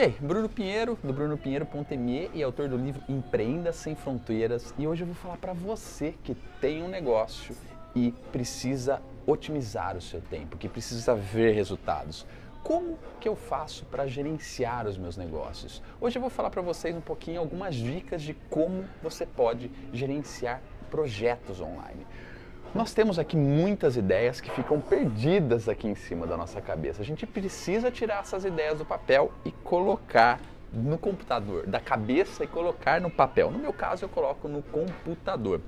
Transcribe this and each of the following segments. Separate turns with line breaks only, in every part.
E aí, Bruno Pinheiro, do brunopinheiro.me e autor do livro Empreenda Sem Fronteiras. E hoje eu vou falar para você que tem um negócio e precisa otimizar o seu tempo, que precisa ver resultados. Como que eu faço para gerenciar os meus negócios? Hoje eu vou falar para vocês um pouquinho algumas dicas de como você pode gerenciar projetos online. Nós temos aqui muitas ideias que ficam perdidas aqui em cima da nossa cabeça. A gente precisa tirar essas ideias do papel e colocar no computador, da cabeça e colocar no papel. No meu caso, eu coloco no computador.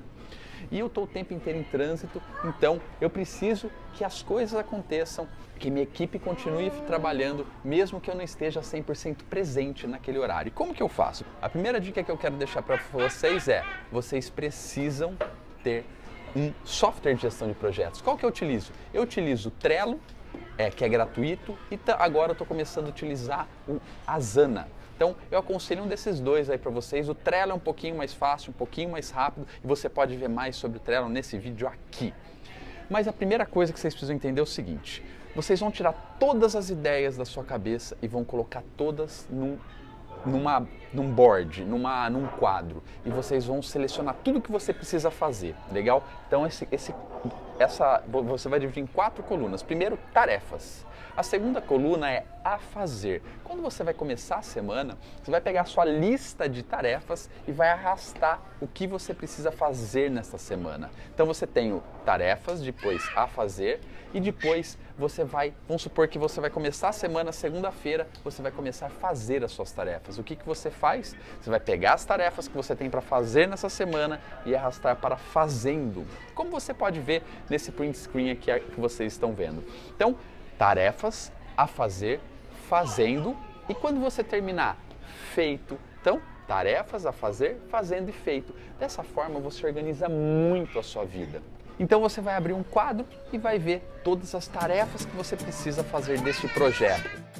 E eu estou o tempo inteiro em trânsito, então eu preciso que as coisas aconteçam, que minha equipe continue trabalhando, mesmo que eu não esteja 100% presente naquele horário. Como que eu faço? A primeira dica que eu quero deixar para vocês é: vocês precisam ter um software de gestão de projetos. Qual que eu utilizo? Eu utilizo o Trello, é, que é gratuito, e agora eu estou começando a utilizar o Asana. Então eu aconselho um desses dois aí para vocês. O Trello é um pouquinho mais fácil, um pouquinho mais rápido e você pode ver mais sobre o Trello nesse vídeo aqui. Mas a primeira coisa que vocês precisam entender é o seguinte: vocês vão tirar todas as ideias da sua cabeça e vão colocar todas num numa, num board, numa, num quadro, e vocês vão selecionar tudo que você precisa fazer, legal? Então esse, esse, essa, você vai dividir em quatro colunas. Primeiro, tarefas. A segunda coluna é a fazer. Quando você vai começar a semana, você vai pegar a sua lista de tarefas e vai arrastar o que você precisa fazer nesta semana. Então você tem o tarefas, depois a fazer e depois você vai, vamos supor que você vai começar a semana segunda-feira, você vai começar a fazer as suas tarefas. O que, que você faz? Você vai pegar as tarefas que você tem para fazer nessa semana e arrastar para fazendo. Como você pode ver nesse print screen aqui que vocês estão vendo. Então, tarefas a fazer, fazendo e quando você terminar, feito. Então, tarefas a fazer, fazendo e feito. Dessa forma você organiza muito a sua vida. Então você vai abrir um quadro e vai ver todas as tarefas que você precisa fazer deste projeto.